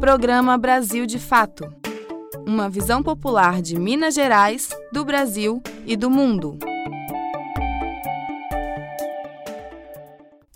Programa Brasil de Fato uma visão popular de Minas Gerais, do Brasil e do mundo.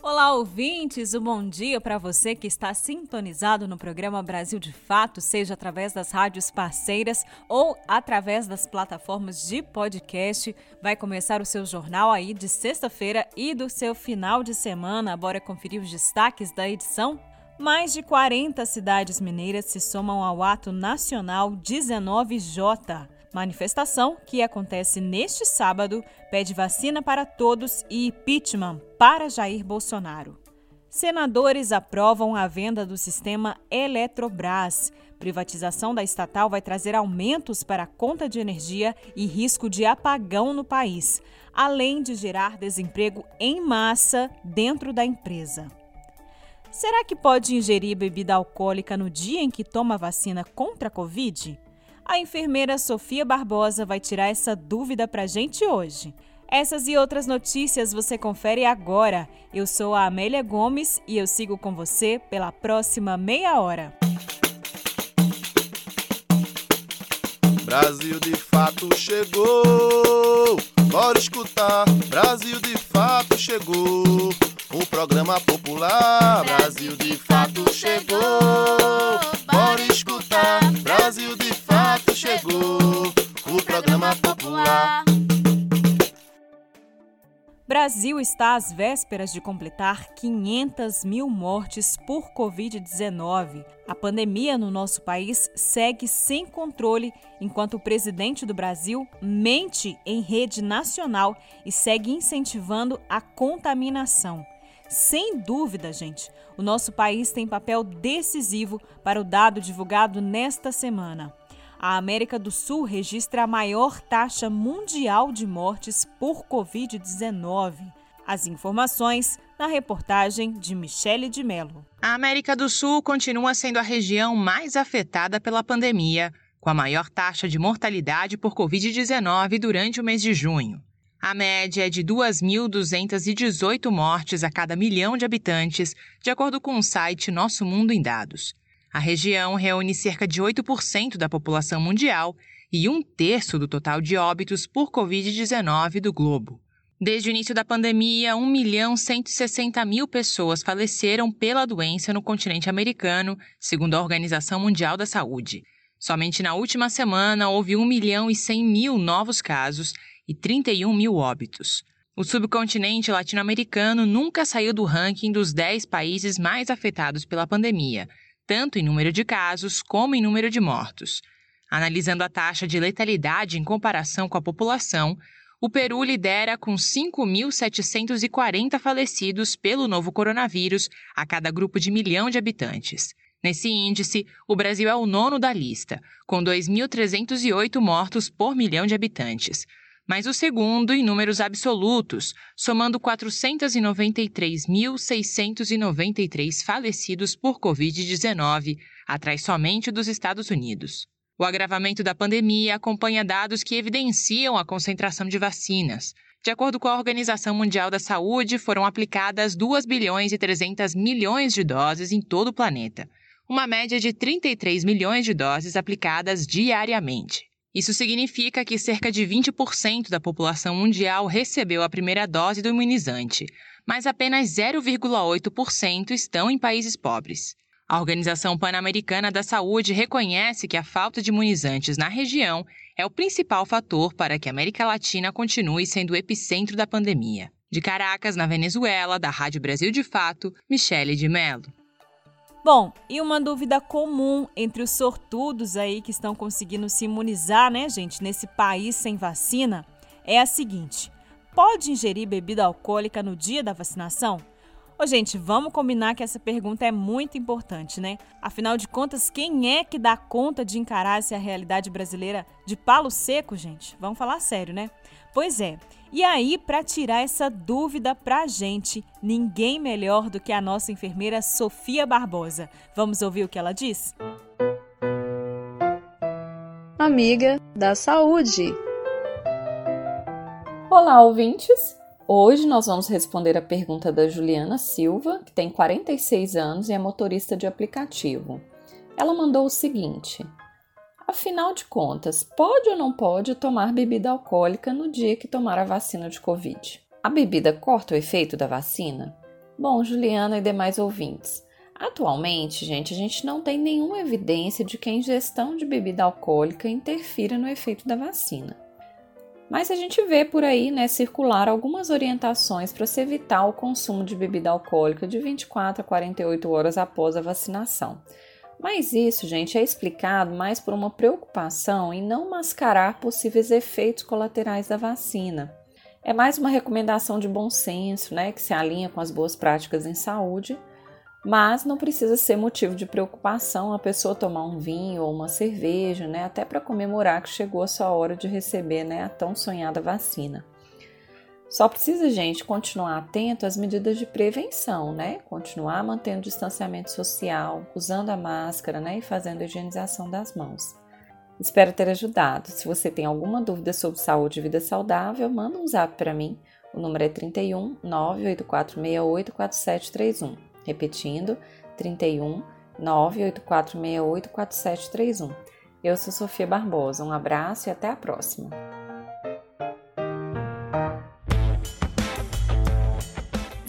Olá, ouvintes! Um bom dia para você que está sintonizado no programa Brasil de Fato, seja através das rádios parceiras ou através das plataformas de podcast. Vai começar o seu jornal aí de sexta-feira e do seu final de semana. Bora conferir os destaques da edição? Mais de 40 cidades mineiras se somam ao Ato Nacional 19J. Manifestação que acontece neste sábado pede vacina para todos e impeachment para Jair Bolsonaro. Senadores aprovam a venda do sistema Eletrobras. Privatização da estatal vai trazer aumentos para a conta de energia e risco de apagão no país, além de gerar desemprego em massa dentro da empresa. Será que pode ingerir bebida alcoólica no dia em que toma a vacina contra a Covid? A enfermeira Sofia Barbosa vai tirar essa dúvida para a gente hoje. Essas e outras notícias você confere agora. Eu sou a Amélia Gomes e eu sigo com você pela próxima meia hora. Brasil de fato chegou. Bora escutar. Brasil de fato chegou. O programa popular Brasil de fato chegou. Bora escutar. Brasil de fato chegou. O programa popular. Brasil está às vésperas de completar 500 mil mortes por Covid-19. A pandemia no nosso país segue sem controle, enquanto o presidente do Brasil mente em rede nacional e segue incentivando a contaminação. Sem dúvida, gente, o nosso país tem papel decisivo para o dado divulgado nesta semana. A América do Sul registra a maior taxa mundial de mortes por Covid-19. As informações na reportagem de Michele de Mello. A América do Sul continua sendo a região mais afetada pela pandemia, com a maior taxa de mortalidade por Covid-19 durante o mês de junho. A média é de 2.218 mortes a cada milhão de habitantes, de acordo com o site Nosso Mundo em Dados. A região reúne cerca de 8% da população mundial e um terço do total de óbitos por Covid-19 do globo. Desde o início da pandemia, 1 milhão 160 mil pessoas faleceram pela doença no continente americano, segundo a Organização Mundial da Saúde. Somente na última semana houve 1 milhão e 100 mil novos casos e 31 mil óbitos. O subcontinente latino-americano nunca saiu do ranking dos 10 países mais afetados pela pandemia, tanto em número de casos como em número de mortos. Analisando a taxa de letalidade em comparação com a população, o Peru lidera com 5.740 falecidos pelo novo coronavírus a cada grupo de milhão de habitantes. Nesse índice, o Brasil é o nono da lista, com 2.308 mortos por milhão de habitantes mas o segundo em números absolutos, somando 493.693 falecidos por Covid-19, atrás somente dos Estados Unidos. O agravamento da pandemia acompanha dados que evidenciam a concentração de vacinas. De acordo com a Organização Mundial da Saúde, foram aplicadas 2 bilhões e 300 milhões de doses em todo o planeta, uma média de 33 milhões de doses aplicadas diariamente. Isso significa que cerca de 20% da população mundial recebeu a primeira dose do imunizante, mas apenas 0,8% estão em países pobres. A Organização Pan-Americana da Saúde reconhece que a falta de imunizantes na região é o principal fator para que a América Latina continue sendo o epicentro da pandemia. De Caracas, na Venezuela, da Rádio Brasil de Fato, Michele de Mello. Bom, e uma dúvida comum entre os sortudos aí que estão conseguindo se imunizar, né, gente, nesse país sem vacina, é a seguinte: pode ingerir bebida alcoólica no dia da vacinação? Ô, gente, vamos combinar que essa pergunta é muito importante, né? Afinal de contas, quem é que dá conta de encarar essa realidade brasileira de palo seco, gente? Vamos falar sério, né? Pois é. E aí, para tirar essa dúvida para a gente, ninguém melhor do que a nossa enfermeira Sofia Barbosa. Vamos ouvir o que ela diz? Amiga da saúde. Olá, ouvintes! Hoje nós vamos responder a pergunta da Juliana Silva, que tem 46 anos e é motorista de aplicativo. Ela mandou o seguinte: Afinal de contas, pode ou não pode tomar bebida alcoólica no dia que tomar a vacina de Covid? A bebida corta o efeito da vacina? Bom, Juliana e demais ouvintes, atualmente, gente, a gente não tem nenhuma evidência de que a ingestão de bebida alcoólica interfira no efeito da vacina. Mas a gente vê por aí, né, circular algumas orientações para se evitar o consumo de bebida alcoólica de 24 a 48 horas após a vacinação. Mas isso, gente, é explicado mais por uma preocupação em não mascarar possíveis efeitos colaterais da vacina. É mais uma recomendação de bom senso, né, que se alinha com as boas práticas em saúde, mas não precisa ser motivo de preocupação a pessoa tomar um vinho ou uma cerveja, né, até para comemorar que chegou a sua hora de receber né, a tão sonhada vacina. Só precisa, gente, continuar atento às medidas de prevenção, né? Continuar mantendo o distanciamento social, usando a máscara, né? E fazendo a higienização das mãos. Espero ter ajudado. Se você tem alguma dúvida sobre saúde e vida saudável, manda um zap para mim. O número é 31 98468 4731. Repetindo, 31 98468 4731. Eu sou Sofia Barbosa. Um abraço e até a próxima.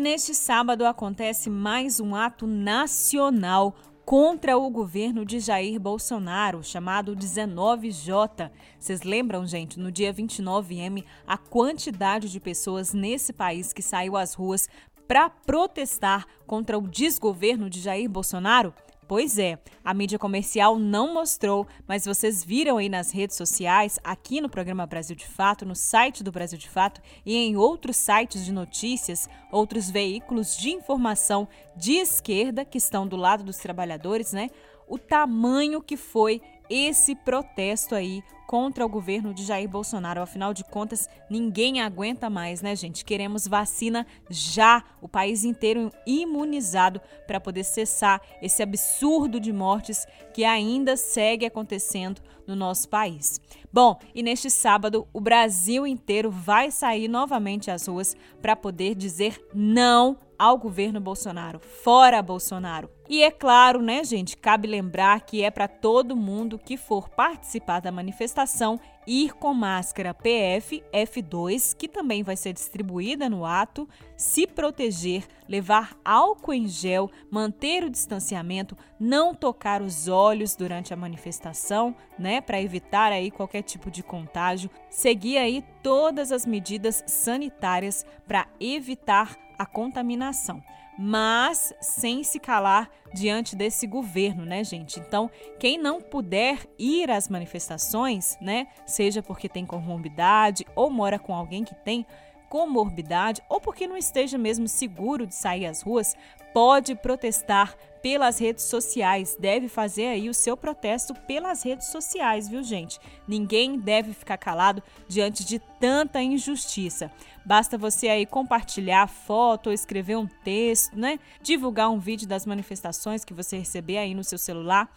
E neste sábado acontece mais um ato nacional contra o governo de Jair Bolsonaro, chamado 19J. Vocês lembram, gente, no dia 29M, a quantidade de pessoas nesse país que saiu às ruas para protestar contra o desgoverno de Jair Bolsonaro? Pois é, a mídia comercial não mostrou, mas vocês viram aí nas redes sociais, aqui no programa Brasil de Fato, no site do Brasil de Fato e em outros sites de notícias, outros veículos de informação de esquerda que estão do lado dos trabalhadores, né? O tamanho que foi esse protesto aí contra o governo de Jair Bolsonaro. Afinal de contas, ninguém aguenta mais, né, gente? Queremos vacina já, o país inteiro imunizado para poder cessar esse absurdo de mortes que ainda segue acontecendo no nosso país. Bom, e neste sábado, o Brasil inteiro vai sair novamente às ruas para poder dizer não ao governo Bolsonaro. Fora Bolsonaro. E é claro, né, gente, cabe lembrar que é para todo mundo que for participar da manifestação ir com máscara PF F2, que também vai ser distribuída no ato, se proteger, levar álcool em gel, manter o distanciamento, não tocar os olhos durante a manifestação, né, para evitar aí qualquer tipo de contágio, seguir aí todas as medidas sanitárias para evitar a contaminação, mas sem se calar diante desse governo, né, gente? Então, quem não puder ir às manifestações, né, seja porque tem comorbidade ou mora com alguém que tem comorbidade ou porque não esteja mesmo seguro de sair às ruas, pode protestar pelas redes sociais. Deve fazer aí o seu protesto pelas redes sociais, viu, gente? Ninguém deve ficar calado diante de tanta injustiça. Basta você aí compartilhar foto ou escrever um texto, né? Divulgar um vídeo das manifestações que você receber aí no seu celular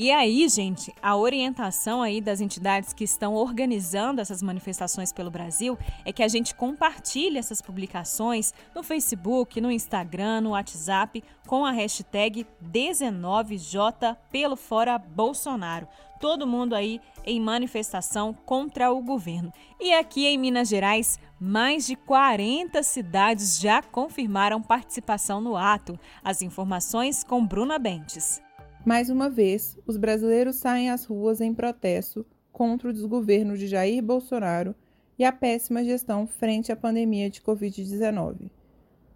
e aí, gente, a orientação aí das entidades que estão organizando essas manifestações pelo Brasil é que a gente compartilhe essas publicações no Facebook, no Instagram, no WhatsApp com a hashtag 19J pelo fora Bolsonaro. Todo mundo aí em manifestação contra o governo. E aqui em Minas Gerais, mais de 40 cidades já confirmaram participação no ato. As informações com Bruna Bentes. Mais uma vez, os brasileiros saem às ruas em protesto contra o desgoverno de Jair Bolsonaro e a péssima gestão frente à pandemia de Covid-19.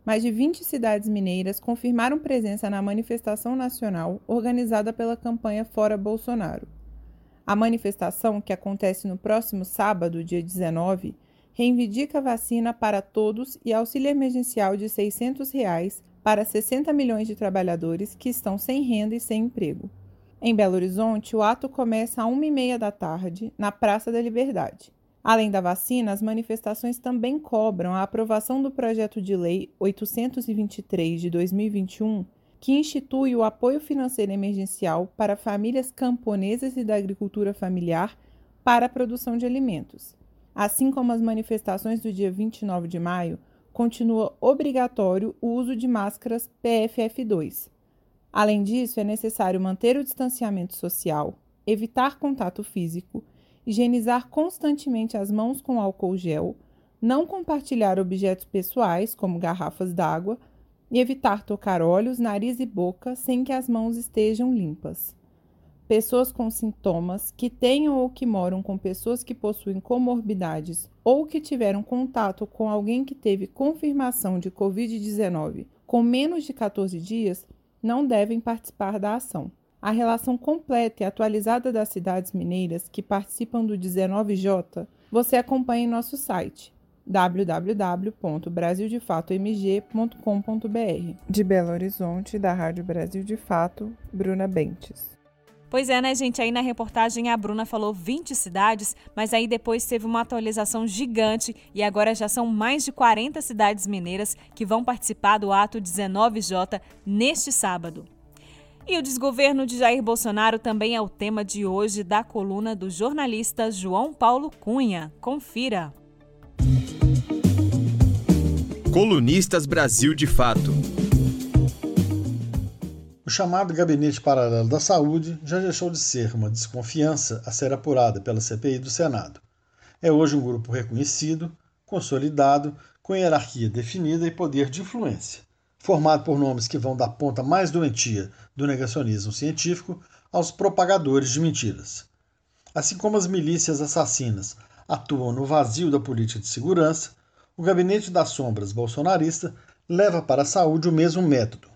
Mais de 20 cidades mineiras confirmaram presença na manifestação nacional organizada pela campanha Fora Bolsonaro. A manifestação, que acontece no próximo sábado, dia 19, reivindica vacina para todos e auxílio emergencial de 600 reais para 60 milhões de trabalhadores que estão sem renda e sem emprego. Em Belo Horizonte, o ato começa às 1h30 da tarde, na Praça da Liberdade. Além da vacina, as manifestações também cobram a aprovação do projeto de lei 823 de 2021, que institui o apoio financeiro emergencial para famílias camponesas e da agricultura familiar para a produção de alimentos. Assim como as manifestações do dia 29 de maio, continua obrigatório o uso de máscaras PFF2. Além disso, é necessário manter o distanciamento social, evitar contato físico higienizar constantemente as mãos com álcool gel, não compartilhar objetos pessoais, como garrafas d'água, e evitar tocar olhos, nariz e boca sem que as mãos estejam limpas. Pessoas com sintomas que tenham ou que moram com pessoas que possuem comorbidades ou que tiveram contato com alguém que teve confirmação de Covid-19 com menos de 14 dias não devem participar da ação. A relação completa e atualizada das cidades mineiras que participam do 19J você acompanha em nosso site www.brasildefatomg.com.br. De Belo Horizonte, da Rádio Brasil de Fato, Bruna Bentes. Pois é, né, gente? Aí na reportagem a Bruna falou 20 cidades, mas aí depois teve uma atualização gigante e agora já são mais de 40 cidades mineiras que vão participar do ato 19J neste sábado. E o desgoverno de Jair Bolsonaro também é o tema de hoje da coluna do jornalista João Paulo Cunha. Confira. Colunistas Brasil de Fato. O chamado Gabinete Paralelo da Saúde já deixou de ser uma desconfiança a ser apurada pela CPI do Senado. É hoje um grupo reconhecido, consolidado, com hierarquia definida e poder de influência formado por nomes que vão da ponta mais doentia do negacionismo científico aos propagadores de mentiras. Assim como as milícias assassinas atuam no vazio da política de segurança, o gabinete das sombras bolsonarista leva para a saúde o mesmo método.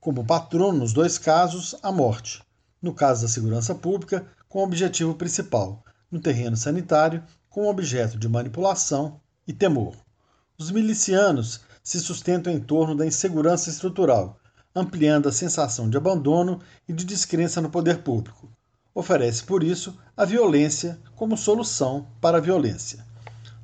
Como patrono, nos dois casos, a morte. No caso da segurança pública, com objetivo principal, no terreno sanitário, com objeto de manipulação e temor. Os milicianos se sustentam em torno da insegurança estrutural, ampliando a sensação de abandono e de descrença no poder público. Oferece, por isso, a violência como solução para a violência.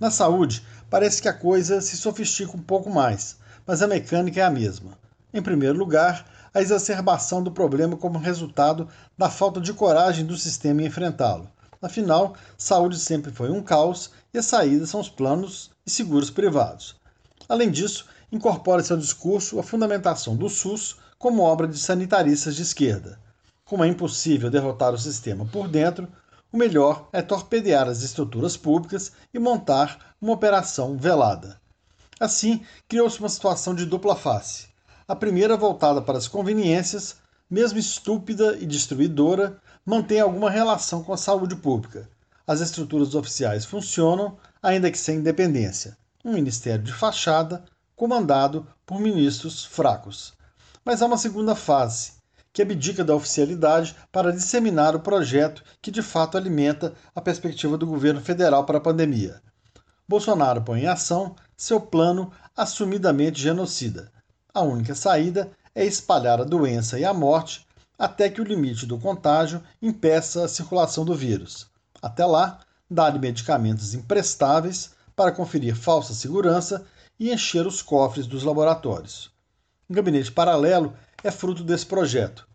Na saúde, parece que a coisa se sofistica um pouco mais, mas a mecânica é a mesma. Em primeiro lugar, a exacerbação do problema como resultado da falta de coragem do sistema em enfrentá-lo. Afinal, saúde sempre foi um caos e as saídas são os planos e seguros privados. Além disso, incorpora seu discurso a fundamentação do SUS como obra de sanitaristas de esquerda. Como é impossível derrotar o sistema por dentro, o melhor é torpedear as estruturas públicas e montar uma operação velada. Assim, criou-se uma situação de dupla face. A primeira, voltada para as conveniências, mesmo estúpida e destruidora, mantém alguma relação com a saúde pública. As estruturas oficiais funcionam, ainda que sem independência. Um ministério de fachada, comandado por ministros fracos. Mas há uma segunda fase, que abdica da oficialidade para disseminar o projeto que de fato alimenta a perspectiva do governo federal para a pandemia. Bolsonaro põe em ação seu plano assumidamente genocida. A única saída é espalhar a doença e a morte até que o limite do contágio impeça a circulação do vírus. Até lá, dar medicamentos imprestáveis para conferir falsa segurança e encher os cofres dos laboratórios. O gabinete paralelo é fruto desse projeto.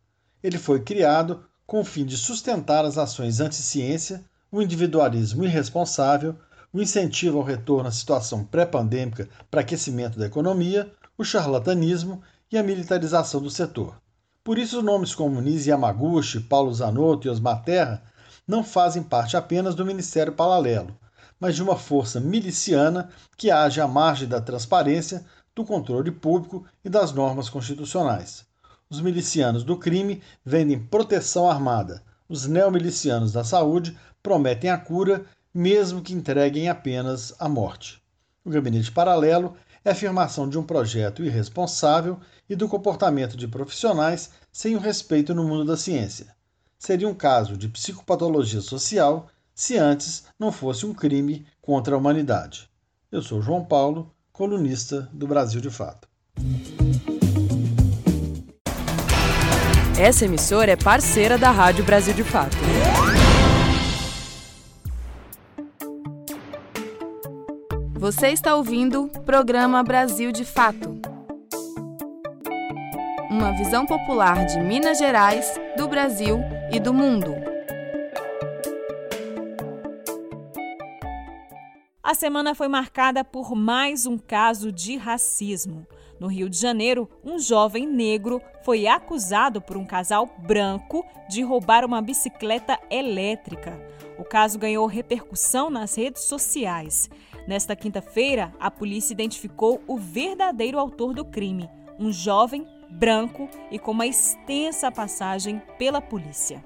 Ele foi criado com o fim de sustentar as ações anti-ciência, o individualismo irresponsável, o incentivo ao retorno à situação pré-pandêmica para aquecimento da economia, o charlatanismo e a militarização do setor. Por isso, nomes como Nisi Yamaguchi, Paulo Zanotto e Osmar Terra não fazem parte apenas do Ministério Paralelo, mas de uma força miliciana que age à margem da transparência, do controle público e das normas constitucionais. Os milicianos do crime vendem proteção armada. Os neomilicianos da saúde prometem a cura, mesmo que entreguem apenas a morte. O gabinete paralelo é afirmação de um projeto irresponsável e do comportamento de profissionais sem o respeito no mundo da ciência. Seria um caso de psicopatologia social se antes não fosse um crime contra a humanidade. Eu sou João Paulo, colunista do Brasil de Fato. Essa emissora é parceira da Rádio Brasil de Fato. Você está ouvindo o programa Brasil de Fato. Uma visão popular de Minas Gerais, do Brasil e do mundo. A semana foi marcada por mais um caso de racismo. No Rio de Janeiro, um jovem negro foi acusado por um casal branco de roubar uma bicicleta elétrica. O caso ganhou repercussão nas redes sociais. Nesta quinta-feira, a polícia identificou o verdadeiro autor do crime, um jovem branco e com uma extensa passagem pela polícia.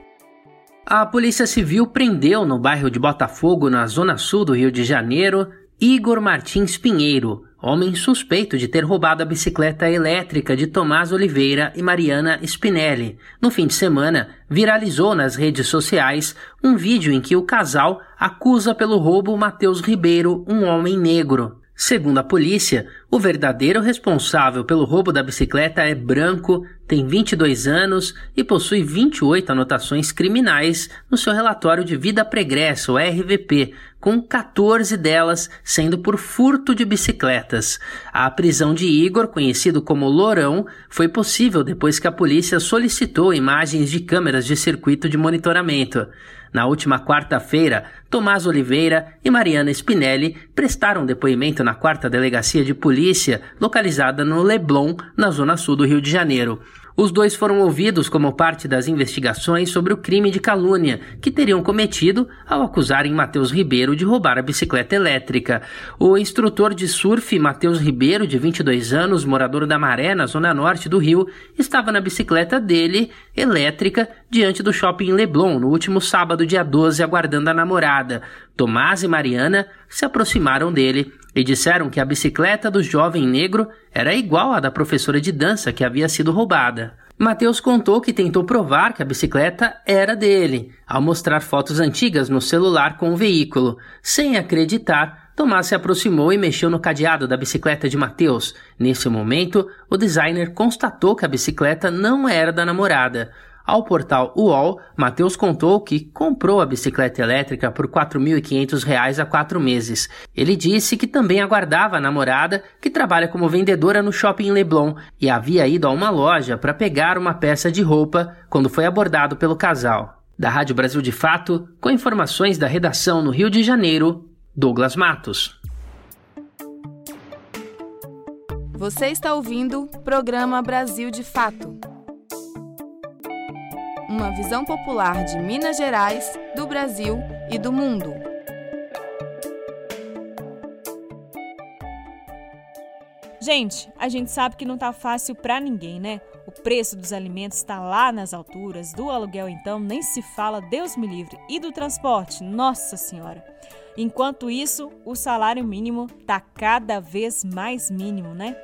A Polícia Civil prendeu no bairro de Botafogo, na zona sul do Rio de Janeiro, Igor Martins Pinheiro, homem suspeito de ter roubado a bicicleta elétrica de Tomás Oliveira e Mariana Spinelli. No fim de semana, viralizou nas redes sociais um vídeo em que o casal acusa pelo roubo Matheus Ribeiro, um homem negro. Segundo a polícia, o verdadeiro responsável pelo roubo da bicicleta é branco, tem 22 anos e possui 28 anotações criminais no seu relatório de vida pregressa, o RVP, com 14 delas sendo por furto de bicicletas. A prisão de Igor, conhecido como Lourão, foi possível depois que a polícia solicitou imagens de câmeras de circuito de monitoramento. Na última quarta-feira, Tomás Oliveira e Mariana Spinelli prestaram depoimento na quarta delegacia de polícia, localizada no Leblon, na zona sul do Rio de Janeiro. Os dois foram ouvidos como parte das investigações sobre o crime de calúnia que teriam cometido ao acusarem Matheus Ribeiro de roubar a bicicleta elétrica. O instrutor de surf Matheus Ribeiro, de 22 anos, morador da Maré, na zona norte do Rio, estava na bicicleta dele, elétrica, diante do shopping Leblon no último sábado, dia 12, aguardando a namorada. Tomás e Mariana se aproximaram dele e disseram que a bicicleta do jovem negro era igual à da professora de dança que havia sido roubada. Mateus contou que tentou provar que a bicicleta era dele, ao mostrar fotos antigas no celular com o veículo. Sem acreditar, Tomás se aproximou e mexeu no cadeado da bicicleta de Mateus. Nesse momento, o designer constatou que a bicicleta não era da namorada. Ao portal UOL, Matheus contou que comprou a bicicleta elétrica por R$ 4.500 há quatro meses. Ele disse que também aguardava a namorada, que trabalha como vendedora no shopping Leblon, e havia ido a uma loja para pegar uma peça de roupa quando foi abordado pelo casal. Da Rádio Brasil de Fato, com informações da redação no Rio de Janeiro, Douglas Matos. Você está ouvindo o programa Brasil de Fato uma visão popular de Minas Gerais, do Brasil e do mundo. Gente, a gente sabe que não tá fácil para ninguém, né? O preço dos alimentos está lá nas alturas, do aluguel então nem se fala, Deus me livre, e do transporte, nossa senhora. Enquanto isso, o salário mínimo tá cada vez mais mínimo, né?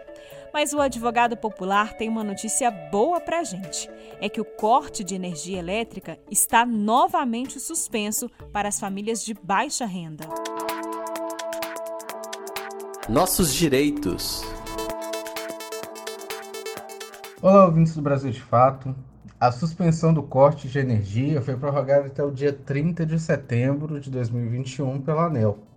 Mas o advogado popular tem uma notícia boa para a gente: é que o corte de energia elétrica está novamente suspenso para as famílias de baixa renda. Nossos direitos. Olá, ouvintes do Brasil de Fato. A suspensão do corte de energia foi prorrogada até o dia 30 de setembro de 2021 pela ANEL.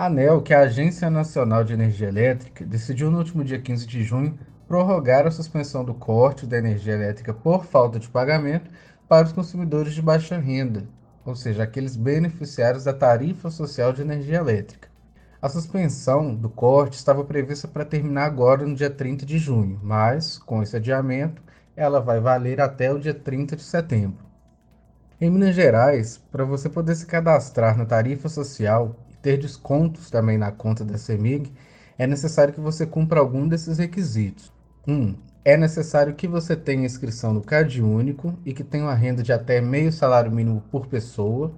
A ANEL, que é a Agência Nacional de Energia Elétrica, decidiu no último dia 15 de junho prorrogar a suspensão do corte da energia elétrica por falta de pagamento para os consumidores de baixa renda, ou seja, aqueles beneficiários da tarifa social de energia elétrica. A suspensão do corte estava prevista para terminar agora no dia 30 de junho, mas, com esse adiamento, ela vai valer até o dia 30 de setembro. Em Minas Gerais, para você poder se cadastrar na tarifa social ter descontos também na conta da CEMIG, é necessário que você cumpra algum desses requisitos. 1. Um, é necessário que você tenha inscrição no CAD único e que tenha uma renda de até meio salário mínimo por pessoa.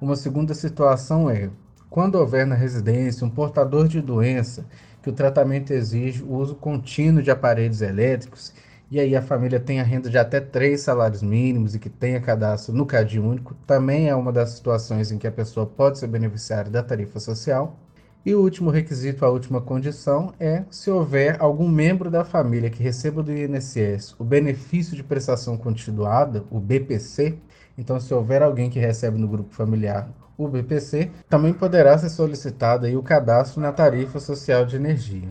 Uma segunda situação é, quando houver na residência um portador de doença que o tratamento exige o uso contínuo de aparelhos elétricos e aí a família tem a renda de até três salários mínimos e que tenha cadastro no CAD único, também é uma das situações em que a pessoa pode ser beneficiária da tarifa social. E o último requisito, a última condição, é se houver algum membro da família que receba do INSS o benefício de prestação continuada, o BPC. Então, se houver alguém que recebe no grupo familiar o BPC, também poderá ser solicitado aí o cadastro na tarifa social de energia.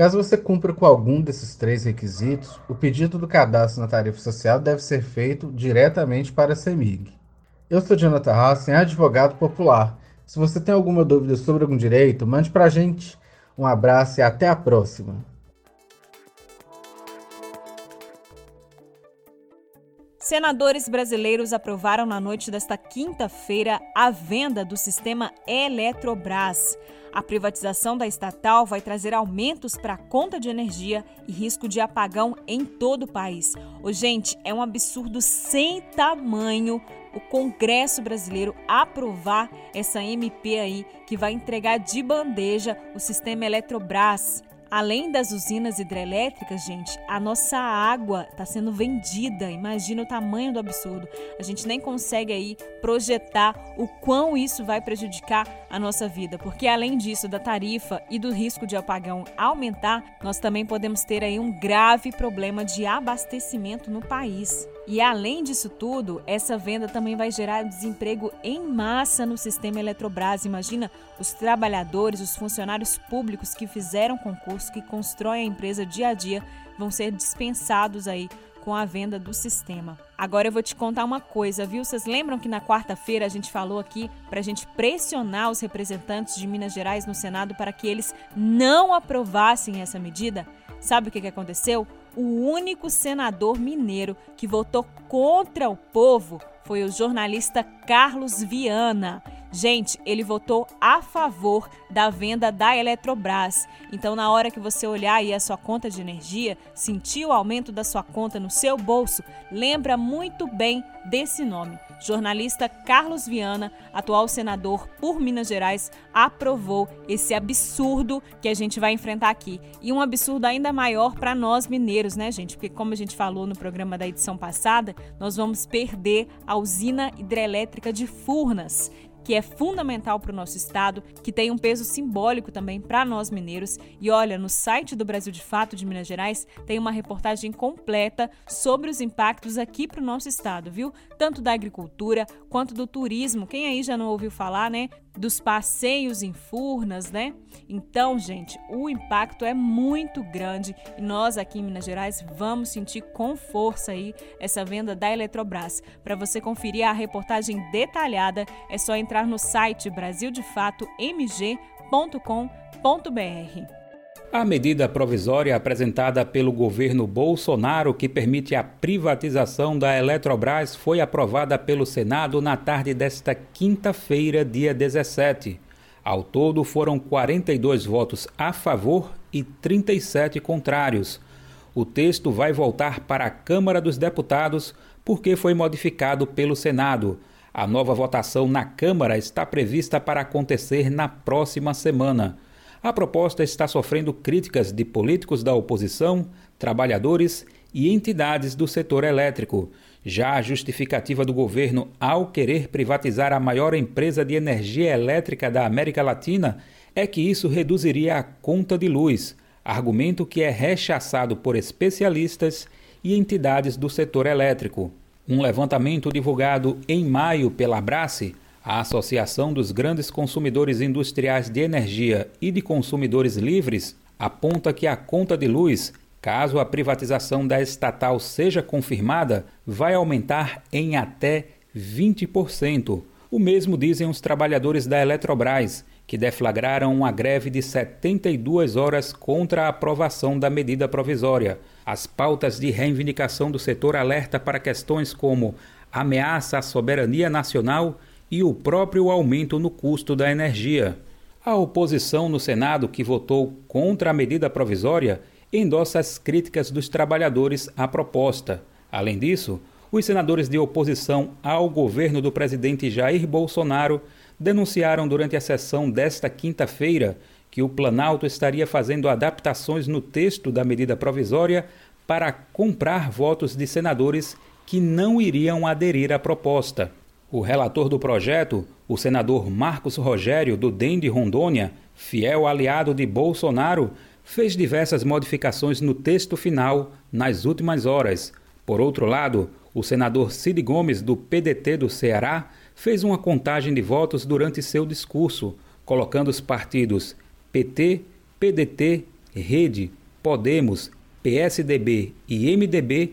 Caso você cumpra com algum desses três requisitos, o pedido do cadastro na tarifa social deve ser feito diretamente para a CEMIG. Eu sou Jonathan Hassen, advogado popular se você tem alguma dúvida sobre algum direito, mande para a gente. Um abraço e até a próxima. Senadores brasileiros aprovaram na noite desta quinta-feira a venda do sistema Eletrobras. A privatização da estatal vai trazer aumentos para a conta de energia e risco de apagão em todo o país. Ô, gente, é um absurdo sem tamanho o Congresso brasileiro aprovar essa MP aí que vai entregar de bandeja o sistema Eletrobras. Além das usinas hidrelétricas, gente, a nossa água está sendo vendida. Imagina o tamanho do absurdo. A gente nem consegue aí projetar o quão isso vai prejudicar a nossa vida, porque além disso da tarifa e do risco de apagão aumentar, nós também podemos ter aí um grave problema de abastecimento no país. E além disso tudo, essa venda também vai gerar desemprego em massa no sistema Eletrobras. Imagina os trabalhadores, os funcionários públicos que fizeram concurso, que constroem a empresa dia a dia, vão ser dispensados aí com a venda do sistema. Agora eu vou te contar uma coisa, viu? Vocês lembram que na quarta-feira a gente falou aqui para a gente pressionar os representantes de Minas Gerais no Senado para que eles não aprovassem essa medida? Sabe o que, que aconteceu? O único senador mineiro que votou contra o povo foi o jornalista Carlos Viana. Gente, ele votou a favor da venda da Eletrobras. Então, na hora que você olhar aí a sua conta de energia, sentir o aumento da sua conta no seu bolso, lembra muito bem desse nome. Jornalista Carlos Viana, atual senador por Minas Gerais, aprovou esse absurdo que a gente vai enfrentar aqui. E um absurdo ainda maior para nós mineiros, né, gente? Porque, como a gente falou no programa da edição passada, nós vamos perder a usina hidrelétrica de Furnas que é fundamental para o nosso estado, que tem um peso simbólico também para nós mineiros. E olha, no site do Brasil de Fato de Minas Gerais tem uma reportagem completa sobre os impactos aqui para o nosso estado, viu? Tanto da agricultura quanto do turismo. Quem aí já não ouviu falar, né? Dos passeios em Furnas, né? Então, gente, o impacto é muito grande e nós aqui em Minas Gerais vamos sentir com força aí essa venda da Eletrobras. Para você conferir a reportagem detalhada, é só entrar no site brasildefatomg.com.br. A medida provisória apresentada pelo governo Bolsonaro, que permite a privatização da Eletrobras, foi aprovada pelo Senado na tarde desta quinta-feira, dia 17. Ao todo, foram 42 votos a favor e 37 contrários. O texto vai voltar para a Câmara dos Deputados porque foi modificado pelo Senado. A nova votação na Câmara está prevista para acontecer na próxima semana. A proposta está sofrendo críticas de políticos da oposição, trabalhadores e entidades do setor elétrico. Já a justificativa do governo ao querer privatizar a maior empresa de energia elétrica da América Latina é que isso reduziria a conta de luz, argumento que é rechaçado por especialistas e entidades do setor elétrico. Um levantamento divulgado em maio pela Abrace a Associação dos Grandes Consumidores Industriais de Energia e de Consumidores Livres aponta que a conta de luz, caso a privatização da estatal seja confirmada, vai aumentar em até 20%. O mesmo dizem os trabalhadores da Eletrobras, que deflagraram uma greve de 72 horas contra a aprovação da medida provisória. As pautas de reivindicação do setor alerta para questões como ameaça à soberania nacional e o próprio aumento no custo da energia. A oposição no Senado, que votou contra a medida provisória, endossa as críticas dos trabalhadores à proposta. Além disso, os senadores de oposição ao governo do presidente Jair Bolsonaro denunciaram durante a sessão desta quinta-feira que o Planalto estaria fazendo adaptações no texto da medida provisória para comprar votos de senadores que não iriam aderir à proposta. O relator do projeto, o senador Marcos Rogério, do DEM de Rondônia, fiel aliado de Bolsonaro, fez diversas modificações no texto final nas últimas horas. Por outro lado, o senador Cid Gomes, do PDT do Ceará, fez uma contagem de votos durante seu discurso, colocando os partidos PT, PDT, Rede, Podemos, PSDB e MDB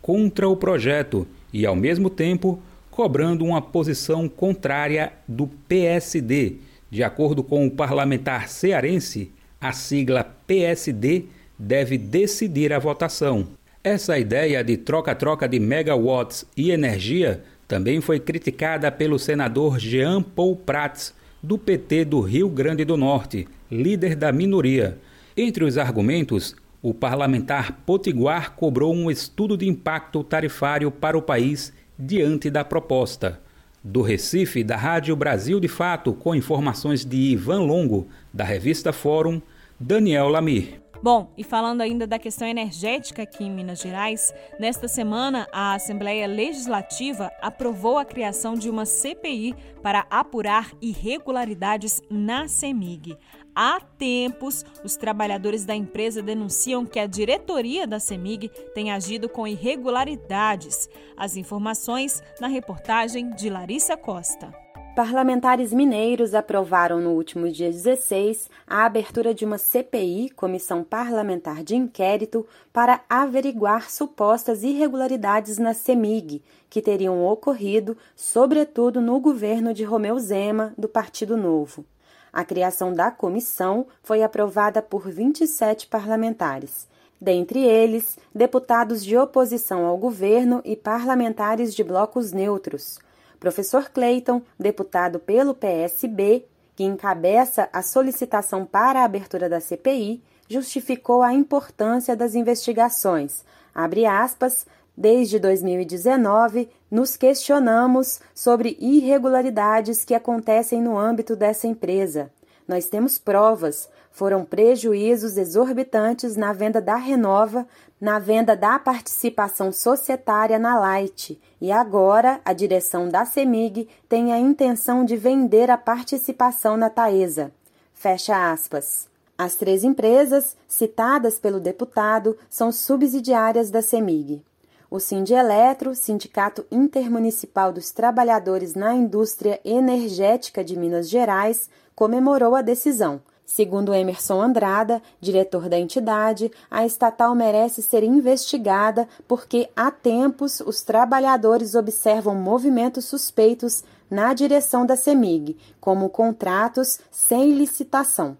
contra o projeto e, ao mesmo tempo, cobrando uma posição contrária do PSD. De acordo com o parlamentar cearense, a sigla PSD deve decidir a votação. Essa ideia de troca-troca de megawatts e energia também foi criticada pelo senador Jean Paul Prats, do PT do Rio Grande do Norte, líder da minoria. Entre os argumentos, o parlamentar Potiguar cobrou um estudo de impacto tarifário para o país diante da proposta. Do Recife, da Rádio Brasil de Fato, com informações de Ivan Longo, da revista Fórum, Daniel Lamir. Bom, e falando ainda da questão energética aqui em Minas Gerais, nesta semana a Assembleia Legislativa aprovou a criação de uma CPI para apurar irregularidades na CEMIG. Há tempos, os trabalhadores da empresa denunciam que a diretoria da CEMIG tem agido com irregularidades. As informações na reportagem de Larissa Costa. Parlamentares mineiros aprovaram no último dia 16 a abertura de uma CPI, Comissão Parlamentar de Inquérito, para averiguar supostas irregularidades na CEMIG, que teriam ocorrido, sobretudo no governo de Romeu Zema, do Partido Novo. A criação da comissão foi aprovada por 27 parlamentares. Dentre eles, deputados de oposição ao governo e parlamentares de blocos neutros. Professor Clayton, deputado pelo PSB, que encabeça a solicitação para a abertura da CPI, justificou a importância das investigações. Abre aspas, desde 2019, nos questionamos sobre irregularidades que acontecem no âmbito dessa empresa. Nós temos provas, foram prejuízos exorbitantes na venda da Renova, na venda da participação societária na Light, e agora a direção da CEMIG tem a intenção de vender a participação na Taesa. Fecha aspas. As três empresas, citadas pelo deputado, são subsidiárias da CEMIG. O Sindeletro, Sindicato Intermunicipal dos Trabalhadores na Indústria Energética de Minas Gerais, comemorou a decisão. Segundo Emerson Andrada, diretor da entidade, a estatal merece ser investigada porque há tempos os trabalhadores observam movimentos suspeitos na direção da CEMIG, como contratos sem licitação.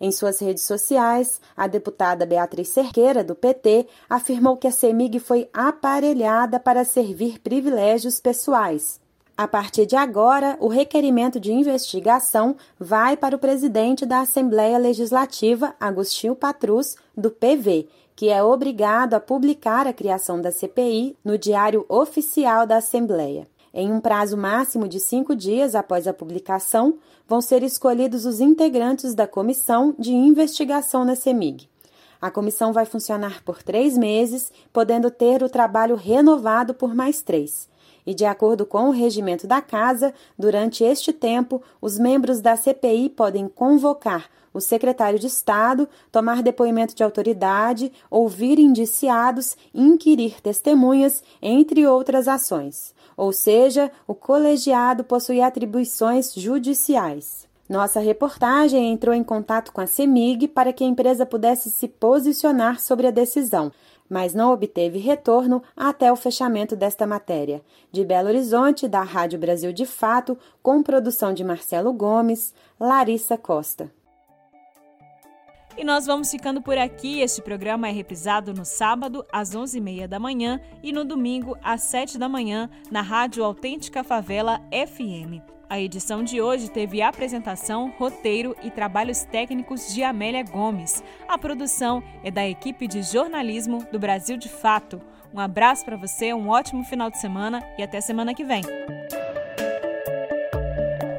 Em suas redes sociais, a deputada Beatriz Cerqueira, do PT, afirmou que a CEMIG foi aparelhada para servir privilégios pessoais. A partir de agora, o requerimento de investigação vai para o presidente da Assembleia Legislativa, Agostinho Patrus, do PV, que é obrigado a publicar a criação da CPI no Diário Oficial da Assembleia. Em um prazo máximo de cinco dias após a publicação, vão ser escolhidos os integrantes da comissão de investigação na CEMIG. A comissão vai funcionar por três meses, podendo ter o trabalho renovado por mais três e, de acordo com o regimento da Casa, durante este tempo, os membros da CPI podem convocar o secretário de Estado, tomar depoimento de autoridade, ouvir indiciados, inquirir testemunhas, entre outras ações. Ou seja, o colegiado possui atribuições judiciais. Nossa reportagem entrou em contato com a CEMIG para que a empresa pudesse se posicionar sobre a decisão mas não obteve retorno até o fechamento desta matéria. De Belo Horizonte, da Rádio Brasil de Fato, com produção de Marcelo Gomes, Larissa Costa. E nós vamos ficando por aqui. Este programa é reprisado no sábado, às 11h30 da manhã e no domingo, às 7 da manhã, na Rádio Autêntica Favela FM. A edição de hoje teve apresentação, roteiro e trabalhos técnicos de Amélia Gomes. A produção é da equipe de jornalismo do Brasil de Fato. Um abraço para você, um ótimo final de semana e até semana que vem.